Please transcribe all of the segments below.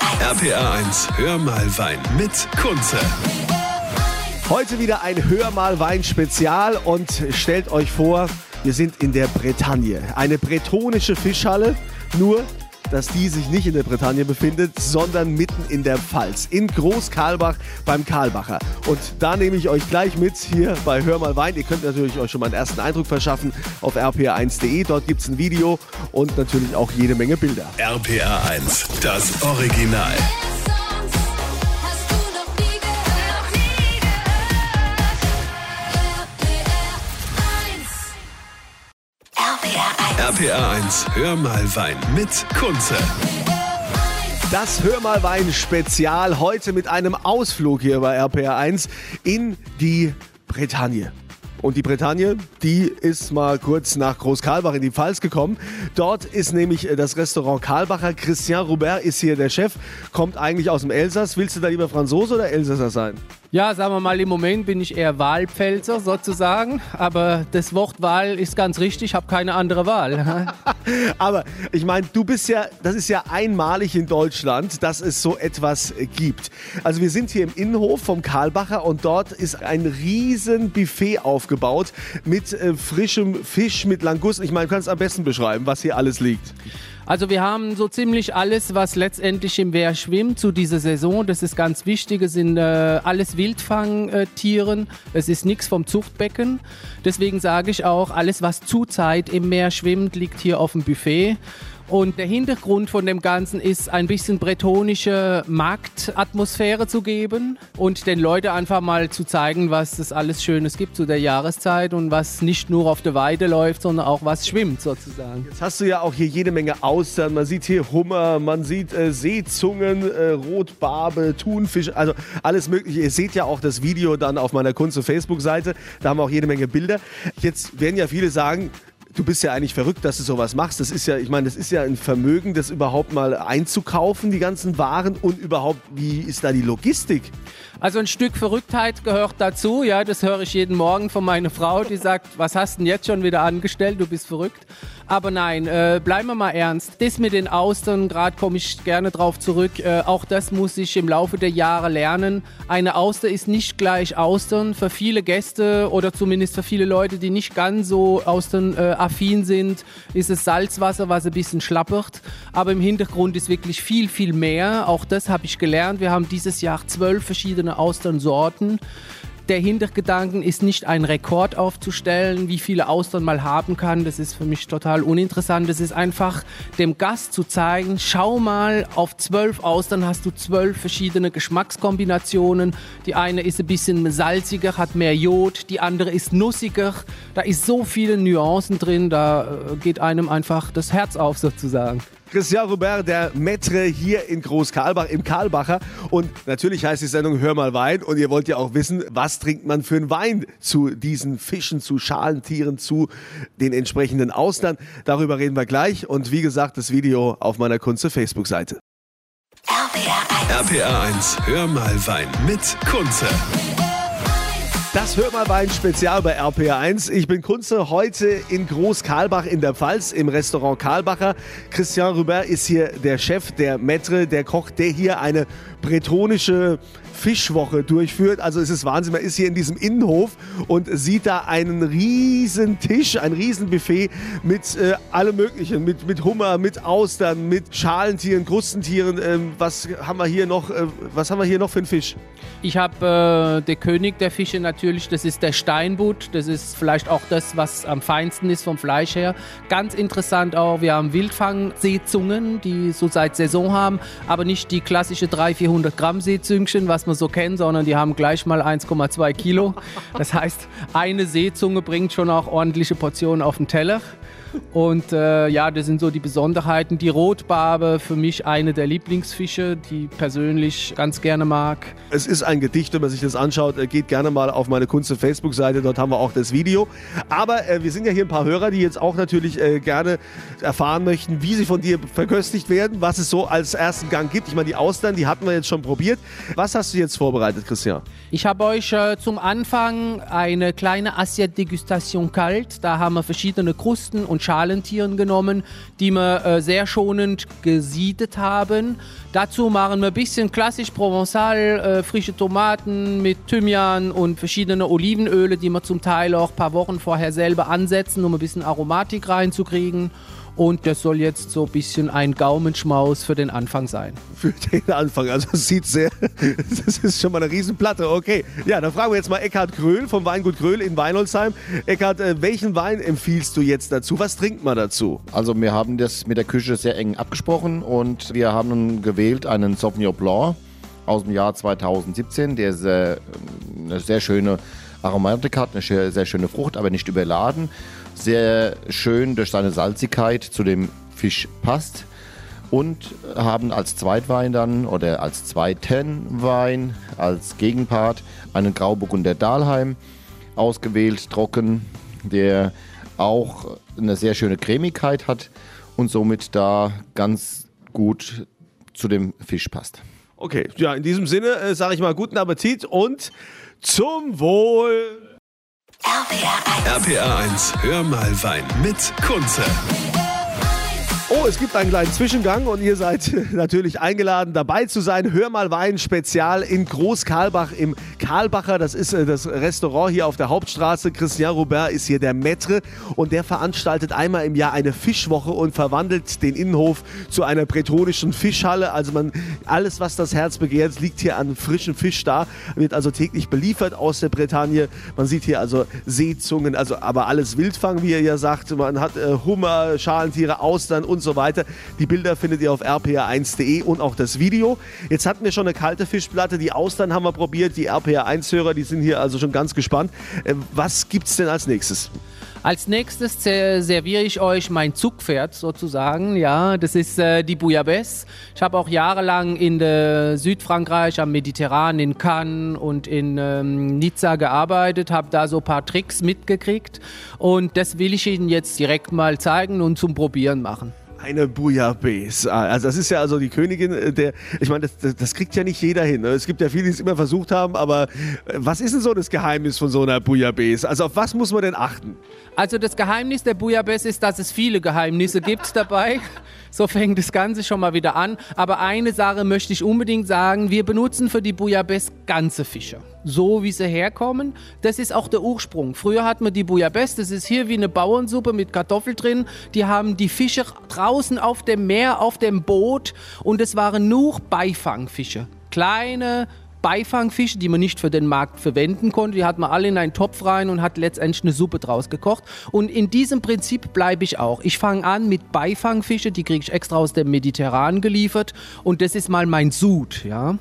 RPA 1, hör mal Wein mit Kunze. Heute wieder ein Hör mal Wein Spezial und stellt euch vor, wir sind in der Bretagne. Eine bretonische Fischhalle, nur dass die sich nicht in der Bretagne befindet, sondern mitten in der Pfalz, in Großkarlbach beim Karlbacher. Und da nehme ich euch gleich mit hier bei Hör mal Wein. Ihr könnt natürlich euch schon mal einen ersten Eindruck verschaffen auf rpa1.de. Dort gibt es ein Video und natürlich auch jede Menge Bilder. RPA 1, das Original. RPA 1, hör mal Wein mit Kunze. Das Hör mal Wein Spezial heute mit einem Ausflug hier bei RPR1 in die Bretagne. Und die Bretagne, die ist mal kurz nach Großkarlbach in die Pfalz gekommen. Dort ist nämlich äh, das Restaurant Karlbacher. Christian Robert ist hier der Chef, kommt eigentlich aus dem Elsass. Willst du da lieber Franzose oder Elsasser sein? Ja, sagen wir mal, im Moment bin ich eher Wahlpfälzer sozusagen, aber das Wort Wahl ist ganz richtig, ich habe keine andere Wahl. Aber ich meine, du bist ja, das ist ja einmalig in Deutschland, dass es so etwas gibt. Also wir sind hier im Innenhof vom Karlbacher und dort ist ein riesen Buffet aufgebaut mit äh, frischem Fisch, mit Langusten. Ich meine, du kannst am besten beschreiben, was hier alles liegt. Also wir haben so ziemlich alles, was letztendlich im Meer schwimmt zu dieser Saison. Das ist ganz wichtig. Es sind äh, alles Wildfangtieren. Es ist nichts vom Zuchtbecken. Deswegen sage ich auch, alles, was zurzeit im Meer schwimmt, liegt hier auf dem Buffet. Und der Hintergrund von dem Ganzen ist, ein bisschen bretonische Marktatmosphäre zu geben und den Leuten einfach mal zu zeigen, was es alles Schönes gibt zu der Jahreszeit und was nicht nur auf der Weide läuft, sondern auch was schwimmt sozusagen. Jetzt hast du ja auch hier jede Menge Austern. Man sieht hier Hummer, man sieht äh, Seezungen, äh, Rotbarbe, Thunfisch, also alles Mögliche. Ihr seht ja auch das Video dann auf meiner Kunst- und Facebook-Seite. Da haben wir auch jede Menge Bilder. Jetzt werden ja viele sagen, du bist ja eigentlich verrückt, dass du sowas machst. Das ist ja, ich meine, das ist ja ein Vermögen, das überhaupt mal einzukaufen, die ganzen Waren und überhaupt, wie ist da die Logistik? Also ein Stück Verrücktheit gehört dazu, ja, das höre ich jeden Morgen von meiner Frau, die sagt, was hast denn jetzt schon wieder angestellt, du bist verrückt. Aber nein, äh, bleiben wir mal ernst. Das mit den Austern, gerade komme ich gerne drauf zurück, äh, auch das muss ich im Laufe der Jahre lernen. Eine Auster ist nicht gleich Austern. Für viele Gäste oder zumindest für viele Leute, die nicht ganz so Austern-affin sind, ist es Salzwasser, was ein bisschen schlappert. Aber im Hintergrund ist wirklich viel, viel mehr. Auch das habe ich gelernt. Wir haben dieses Jahr zwölf verschiedene Austernsorten. Der Hintergedanken ist nicht ein Rekord aufzustellen, wie viele Austern man haben kann. Das ist für mich total uninteressant. Es ist einfach dem Gast zu zeigen, schau mal, auf zwölf Austern hast du zwölf verschiedene Geschmackskombinationen. Die eine ist ein bisschen salziger, hat mehr Jod, die andere ist nussiger. Da ist so viele Nuancen drin, da äh, geht einem einfach das Herz auf sozusagen. Christian Robert, der Maitre hier in Großkarlbach im Karlbacher. Und natürlich heißt die Sendung Hör mal Wein. Und ihr wollt ja auch wissen, was trinkt man für einen Wein zu diesen Fischen, zu Schalentieren, zu den entsprechenden Austern. Darüber reden wir gleich. Und wie gesagt, das Video auf meiner Kunze Facebook-Seite. RPR 1. RPA 1, hör mal Wein mit Kunze. Das Hör mal Wein Spezial bei RPR1. Ich bin Kunze heute in Groß-Karlbach in der Pfalz im Restaurant Karlbacher. Christian Rubert ist hier der Chef, der Maitre, der Koch, der hier eine bretonische Fischwoche durchführt. Also es ist Wahnsinn, man ist hier in diesem Innenhof und sieht da einen riesen Tisch, ein riesen Buffet mit äh, allem möglichen, mit, mit Hummer, mit Austern, mit Schalentieren, Krustentieren. Ähm, was haben wir hier noch? Äh, was haben wir hier noch für einen Fisch? Ich habe äh, der König der Fische natürlich, das ist der Steinbutt. Das ist vielleicht auch das, was am feinsten ist vom Fleisch her. Ganz interessant auch, wir haben Wildfang-Seezungen, die so seit Saison haben, aber nicht die klassische 300, 400 Gramm Seezüngchen, was man so kennt, sondern die haben gleich mal 1,2 Kilo. Das heißt, eine Seezunge bringt schon auch ordentliche Portionen auf den Teller. Und äh, ja, das sind so die Besonderheiten. Die Rotbarbe, für mich eine der Lieblingsfische, die ich persönlich ganz gerne mag. Es ist ein Gedicht, wenn man sich das anschaut. äh, Geht gerne mal auf meine Kunst- und Facebook-Seite, dort haben wir auch das Video. Aber äh, wir sind ja hier ein paar Hörer, die jetzt auch natürlich äh, gerne erfahren möchten, wie sie von dir verköstigt werden, was es so als ersten Gang gibt. Ich meine, die Austern, die hatten wir jetzt schon probiert. Was hast du jetzt vorbereitet, Christian? Ich habe euch äh, zum Anfang eine kleine Assiette-Degustation kalt. Da haben wir verschiedene Krusten und Schalentieren genommen, die wir äh, sehr schonend gesiedet haben. Dazu machen wir ein bisschen klassisch Provençal, äh, frische Tomaten mit Thymian und verschiedene Olivenöle, die wir zum Teil auch ein paar Wochen vorher selber ansetzen, um ein bisschen Aromatik reinzukriegen. Und das soll jetzt so ein bisschen ein Gaumenschmaus für den Anfang sein. Für den Anfang. Also es sieht sehr, das ist schon mal eine Riesenplatte. Okay, ja, dann fragen wir jetzt mal Eckhard Gröhl vom Weingut Gröhl in Weinholzheim. Eckhard, äh, welchen Wein empfiehlst du jetzt dazu? Was trinkt man dazu? Also wir haben das mit der Küche sehr eng abgesprochen und wir haben nun gewählt einen Sauvignon Blanc aus dem Jahr 2017, der sehr, eine sehr schöne Aromatik hat, eine sehr schöne Frucht, aber nicht überladen. Sehr schön durch seine Salzigkeit zu dem Fisch passt. Und haben als Zweitwein dann oder als zweiten Wein, als Gegenpart einen Grauburgunder Dahlheim ausgewählt, trocken, der auch eine sehr schöne Cremigkeit hat und somit da ganz gut zu dem Fisch passt. Okay, ja, in diesem Sinne äh, sage ich mal guten Appetit und zum Wohl. RPA 1, hör mal Wein mit Kunze. Oh, es gibt einen kleinen Zwischengang und ihr seid natürlich eingeladen, dabei zu sein. Hör mal Wein Spezial in Groß-Karlbach im Karlbacher. Das ist äh, das Restaurant hier auf der Hauptstraße. Christian Robert ist hier der Maître und der veranstaltet einmal im Jahr eine Fischwoche und verwandelt den Innenhof zu einer bretonischen Fischhalle. Also man, alles, was das Herz begehrt, liegt hier an frischem Fisch da. Wird also täglich beliefert aus der Bretagne. Man sieht hier also Seezungen, also aber alles Wildfang, wie er ja sagt. Man hat äh, Hummer, Schalentiere, Austern und so weiter. Die Bilder findet ihr auf rpa1.de und auch das Video. Jetzt hatten wir schon eine kalte Fischplatte, die Austern haben wir probiert, die RPA1-Hörer, die sind hier also schon ganz gespannt. Äh, was gibt's denn als nächstes? Als nächstes ser- serviere ich euch mein Zugpferd sozusagen. Ja, das ist äh, die Bouillabaisse. Ich habe auch jahrelang in der Südfrankreich am Mediterran, in Cannes und in ähm, Nizza gearbeitet, habe da so ein paar Tricks mitgekriegt und das will ich Ihnen jetzt direkt mal zeigen und zum Probieren machen. Eine Bouillabaisse. Ah, Also das ist ja also die Königin äh, der, ich meine, das, das, das kriegt ja nicht jeder hin. ne? Es gibt ja viele, die es immer versucht haben, aber äh, was ist denn so das Geheimnis von so einer Bouillabaisse? Also auf was muss man denn achten? Also das Geheimnis der Bouillabaisse ist, dass es viele Geheimnisse gibt dabei. So fängt das Ganze schon mal wieder an. Aber eine Sache möchte ich unbedingt sagen. Wir benutzen für die Bouillabaisse ganze Fische. So wie sie herkommen. Das ist auch der Ursprung. Früher hat man die Bouillabaisse, das ist hier wie eine Bauernsuppe mit Kartoffel drin. Die haben die Fische draußen auf dem Meer, auf dem Boot. Und es waren nur Beifangfische. Kleine, Beifangfische, die man nicht für den Markt verwenden konnte. Die hat man alle in einen Topf rein und hat letztendlich eine Suppe draus gekocht. Und in diesem Prinzip bleibe ich auch. Ich fange an mit Beifangfische, die kriege ich extra aus dem Mediterran geliefert. Und das ist mal mein Sud, ja.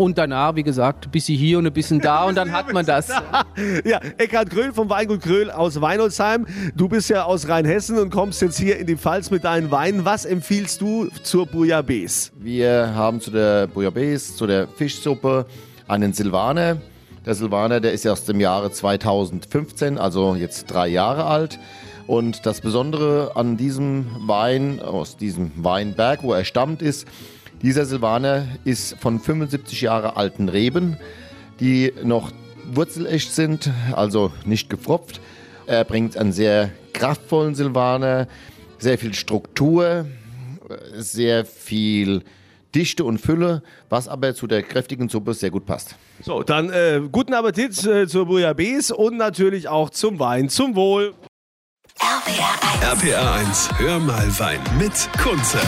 Und danach, wie gesagt, ein bisschen hier und ein bisschen da und dann hat man das. Ja, Eckhard Gröhl vom Weingut Gröhl aus Weinholzheim. Du bist ja aus Rheinhessen und kommst jetzt hier in die Pfalz mit deinen Weinen. Was empfiehlst du zur Bouillabaisse? Wir haben zu der Bouillabaisse, zu der Fischsuppe einen Silvaner. Der Silvaner, der ist ja aus dem Jahre 2015, also jetzt drei Jahre alt. Und das Besondere an diesem Wein, aus diesem Weinberg, wo er stammt, ist, dieser Silvaner ist von 75 Jahre alten Reben, die noch wurzelecht sind, also nicht gefropft. Er bringt einen sehr kraftvollen Silvaner, sehr viel Struktur, sehr viel Dichte und Fülle, was aber zu der kräftigen Suppe sehr gut passt. So, dann äh, guten Appetit äh, zur Bouillabaisse und natürlich auch zum Wein. Zum Wohl. RPA 1, hör mal Wein mit Kunze.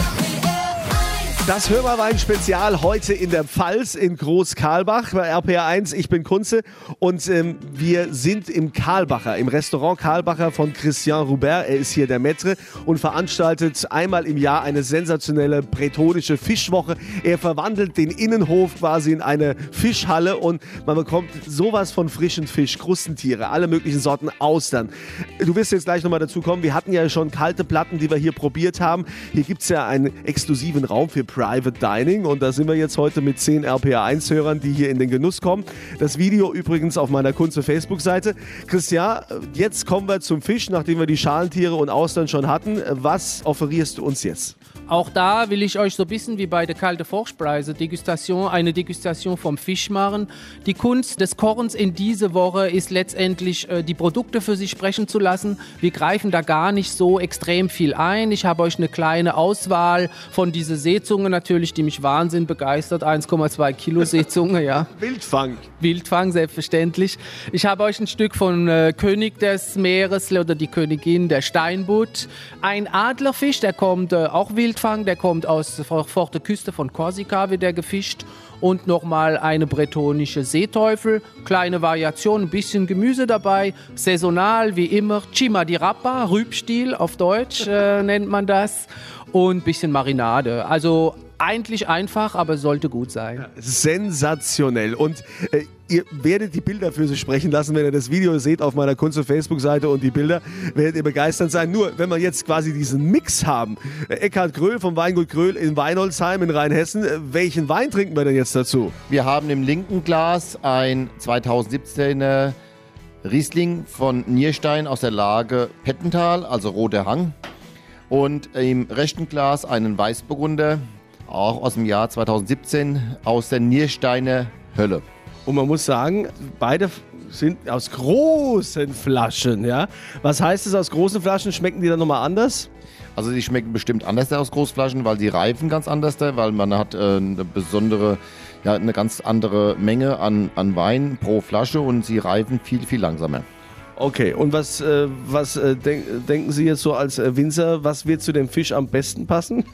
Das Hörmerwein-Spezial heute in der Pfalz in Groß-Karlbach bei RPA 1. Ich bin Kunze und ähm, wir sind im Karlbacher, im Restaurant Karlbacher von Christian Roubert. Er ist hier der Maître und veranstaltet einmal im Jahr eine sensationelle bretonische Fischwoche. Er verwandelt den Innenhof quasi in eine Fischhalle und man bekommt sowas von frischen Fisch, Krustentiere, alle möglichen Sorten Austern. Du wirst jetzt gleich nochmal dazu kommen. Wir hatten ja schon kalte Platten, die wir hier probiert haben. Hier gibt es ja einen exklusiven Raum für Private Dining und da sind wir jetzt heute mit 10 RPA1-Hörern, die hier in den Genuss kommen. Das Video übrigens auf meiner Kunze Facebook-Seite. Christian, jetzt kommen wir zum Fisch, nachdem wir die Schalentiere und Austern schon hatten. Was offerierst du uns jetzt? Auch da will ich euch so ein bisschen wie bei der kalte Vorspeise Degustation, eine Degustation vom Fisch machen. Die Kunst des Kochens in diese Woche ist letztendlich äh, die Produkte für sich sprechen zu lassen. Wir greifen da gar nicht so extrem viel ein. Ich habe euch eine kleine Auswahl von dieser Seezunge natürlich, die mich Wahnsinn begeistert. 1,2 Kilo Seezunge, ja. Wildfang. Wildfang, selbstverständlich. Ich habe euch ein Stück von äh, König des Meeres oder die Königin der Steinbutt. Ein Adlerfisch, der kommt äh, auch Wildfang, der kommt aus der Küste von Korsika, wird der gefischt. Und nochmal eine bretonische Seeteufel. Kleine Variation, ein bisschen Gemüse dabei. Saisonal, wie immer. Cima di Rappa, Rübstiel auf Deutsch äh, nennt man das. Und ein bisschen Marinade. Also eigentlich einfach, aber sollte gut sein. Sensationell. Und äh, ihr werdet die Bilder für sich sprechen lassen, wenn ihr das Video seht auf meiner Kunst- und Facebook-Seite und die Bilder, werdet ihr begeistert sein. Nur, wenn wir jetzt quasi diesen Mix haben, äh, Eckhard Gröhl vom Weingut Gröhl in Weinolzheim in Rheinhessen, äh, welchen Wein trinken wir denn jetzt dazu? Wir haben im linken Glas ein 2017er Riesling von Nierstein aus der Lage Pettental, also Roter Hang. Und im rechten Glas einen Weißburgunder, auch aus dem Jahr 2017, aus der Niersteiner Hölle. Und man muss sagen, beide sind aus großen Flaschen, ja. Was heißt es aus großen Flaschen? Schmecken die dann nochmal anders? Also die schmecken bestimmt anders aus Großflaschen, weil die reifen ganz anders, weil man hat äh, eine besondere, ja, eine ganz andere Menge an, an Wein pro Flasche und sie reifen viel, viel langsamer. Okay, und was, äh, was äh, denk, denken Sie jetzt so als äh, Winzer, was wird zu dem Fisch am besten passen?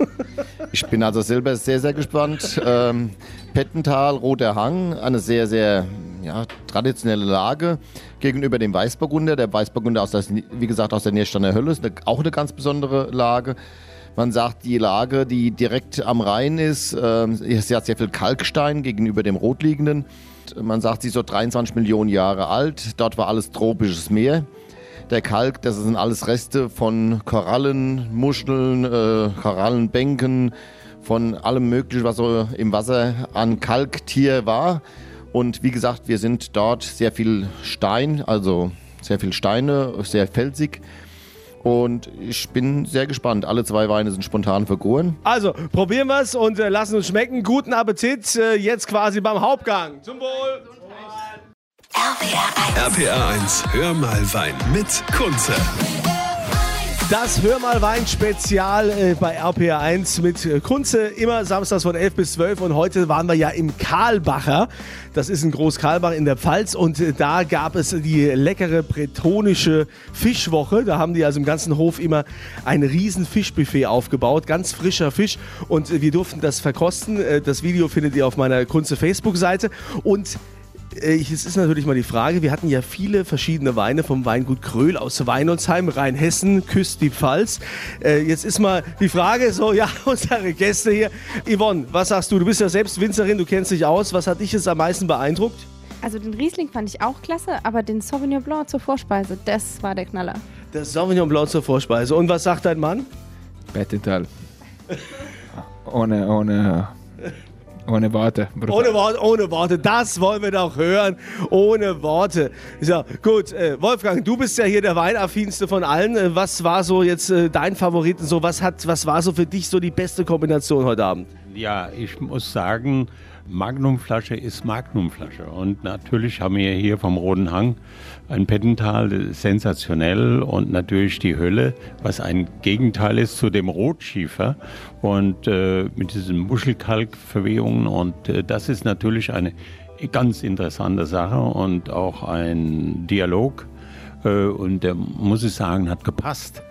Ich bin also selber sehr, sehr gespannt. Ähm, Pettental, Roter Hang, eine sehr, sehr ja, traditionelle Lage gegenüber dem Weißburgunder. Der Weißburgunder, aus der, wie gesagt, aus der Niersteiner Hölle, ist eine, auch eine ganz besondere Lage. Man sagt, die Lage, die direkt am Rhein ist, ähm, sie hat sehr viel Kalkstein gegenüber dem rotliegenden. Man sagt, sie ist so 23 Millionen Jahre alt. Dort war alles tropisches Meer. Der Kalk, das sind alles Reste von Korallen, Muscheln, äh, Korallenbänken, von allem Möglichen, was so im Wasser an Kalktier war. Und wie gesagt, wir sind dort sehr viel Stein, also sehr viel Steine, sehr felsig. Und ich bin sehr gespannt. Alle zwei Weine sind spontan vergoren. Also, probieren wir es und äh, lassen uns schmecken. Guten Appetit, äh, jetzt quasi beim Hauptgang. Zum Wohl! RPR 1, hör mal Wein mit Kunze. Das Hör mal Wein Spezial äh, bei RPR1 mit äh, Kunze, immer samstags von 11 bis 12 und heute waren wir ja im Karlbacher. Das ist in Großkarlbach in der Pfalz und äh, da gab es die leckere bretonische Fischwoche. Da haben die also im ganzen Hof immer ein riesen Fischbuffet aufgebaut, ganz frischer Fisch und wir durften das verkosten. Das Video findet ihr auf meiner Kunze Facebook-Seite und Es ist natürlich mal die Frage, wir hatten ja viele verschiedene Weine vom Weingut Kröhl aus Weinolzheim, Rheinhessen, küsst die Pfalz. Äh, Jetzt ist mal die Frage, so, ja, unsere Gäste hier. Yvonne, was sagst du? Du bist ja selbst Winzerin, du kennst dich aus. Was hat dich jetzt am meisten beeindruckt? Also den Riesling fand ich auch klasse, aber den Sauvignon Blanc zur Vorspeise, das war der Knaller. Das Sauvignon Blanc zur Vorspeise. Und was sagt dein Mann? Bettental. ohne, ohne, ohne Worte. brutal. Ohne Worte, ohne Worte. Das wollen wir doch hören. Ohne Worte. So, gut. Äh, Wolfgang, du bist ja hier der Weinaffinste von allen. Äh, was war so jetzt äh, dein Favorit? und So, was hat, was war so für dich so die beste Kombination heute Abend? Ja, ich muss sagen, Magnumflasche ist Magnumflasche. Und natürlich haben wir hier vom Roten Hang ein Pettental, sensationell und natürlich die Hölle, was ein Gegenteil ist zu dem Rotschiefer und äh, mit diesen Muschelkalkverwehungen. Und äh, das ist natürlich eine ganz interessante Sache und auch ein Dialog. Äh, und der, muss ich sagen, hat gepasst.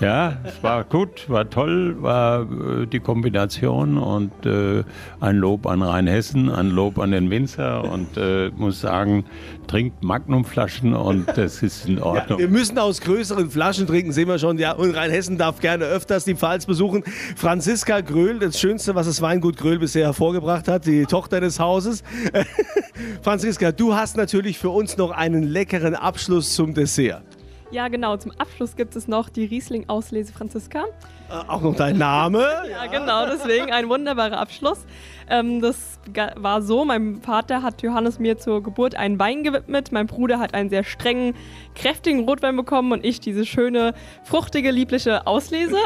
Ja, es war gut, war toll, war äh, die Kombination und äh, ein Lob an Rheinhessen, ein Lob an den Winzer und äh, muss sagen, trinkt Magnumflaschen und das ist in Ordnung. Wir müssen aus größeren Flaschen trinken, sehen wir schon. Ja, und Rheinhessen darf gerne öfters die Pfalz besuchen. Franziska Gröhl, das Schönste, was das Weingut Gröhl bisher hervorgebracht hat, die Tochter des Hauses. Franziska, du hast natürlich für uns noch einen leckeren Abschluss zum Dessert. Ja, genau. Zum Abschluss gibt es noch die Riesling-Auslese Franziska. Äh, auch noch dein Name? Ja, genau, deswegen ein wunderbarer Abschluss. Ähm, das war so, mein Vater hat Johannes mir zur Geburt einen Wein gewidmet, mein Bruder hat einen sehr strengen, kräftigen Rotwein bekommen und ich diese schöne, fruchtige, liebliche Auslese.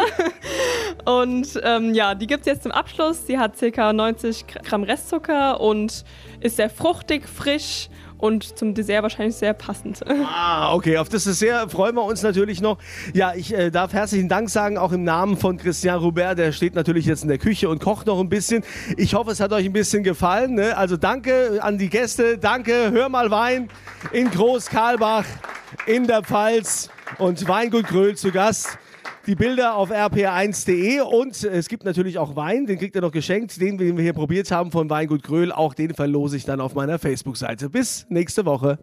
und ähm, ja, die gibt es jetzt zum Abschluss. Sie hat ca. 90 Gramm Restzucker und ist sehr fruchtig, frisch und zum Dessert wahrscheinlich sehr passend. Ah, okay, auf das Dessert freuen wir uns natürlich noch. Ja, ich äh, darf herzlichen Dank sagen, auch im Namen von Christian Robert. Der steht natürlich jetzt in der Küche und kocht noch ein bisschen. Ich hoffe, es hat euch ein bisschen gefallen. Ne? Also danke an die Gäste. Danke, hör mal Wein in Groß-Karlbach in der Pfalz und Weingut Gröhl zu Gast. Die Bilder auf rpr1.de und es gibt natürlich auch Wein, den kriegt ihr noch geschenkt, den, den wir hier probiert haben von Weingut Gröhl. Auch den verlose ich dann auf meiner Facebook-Seite. Bis nächste Woche.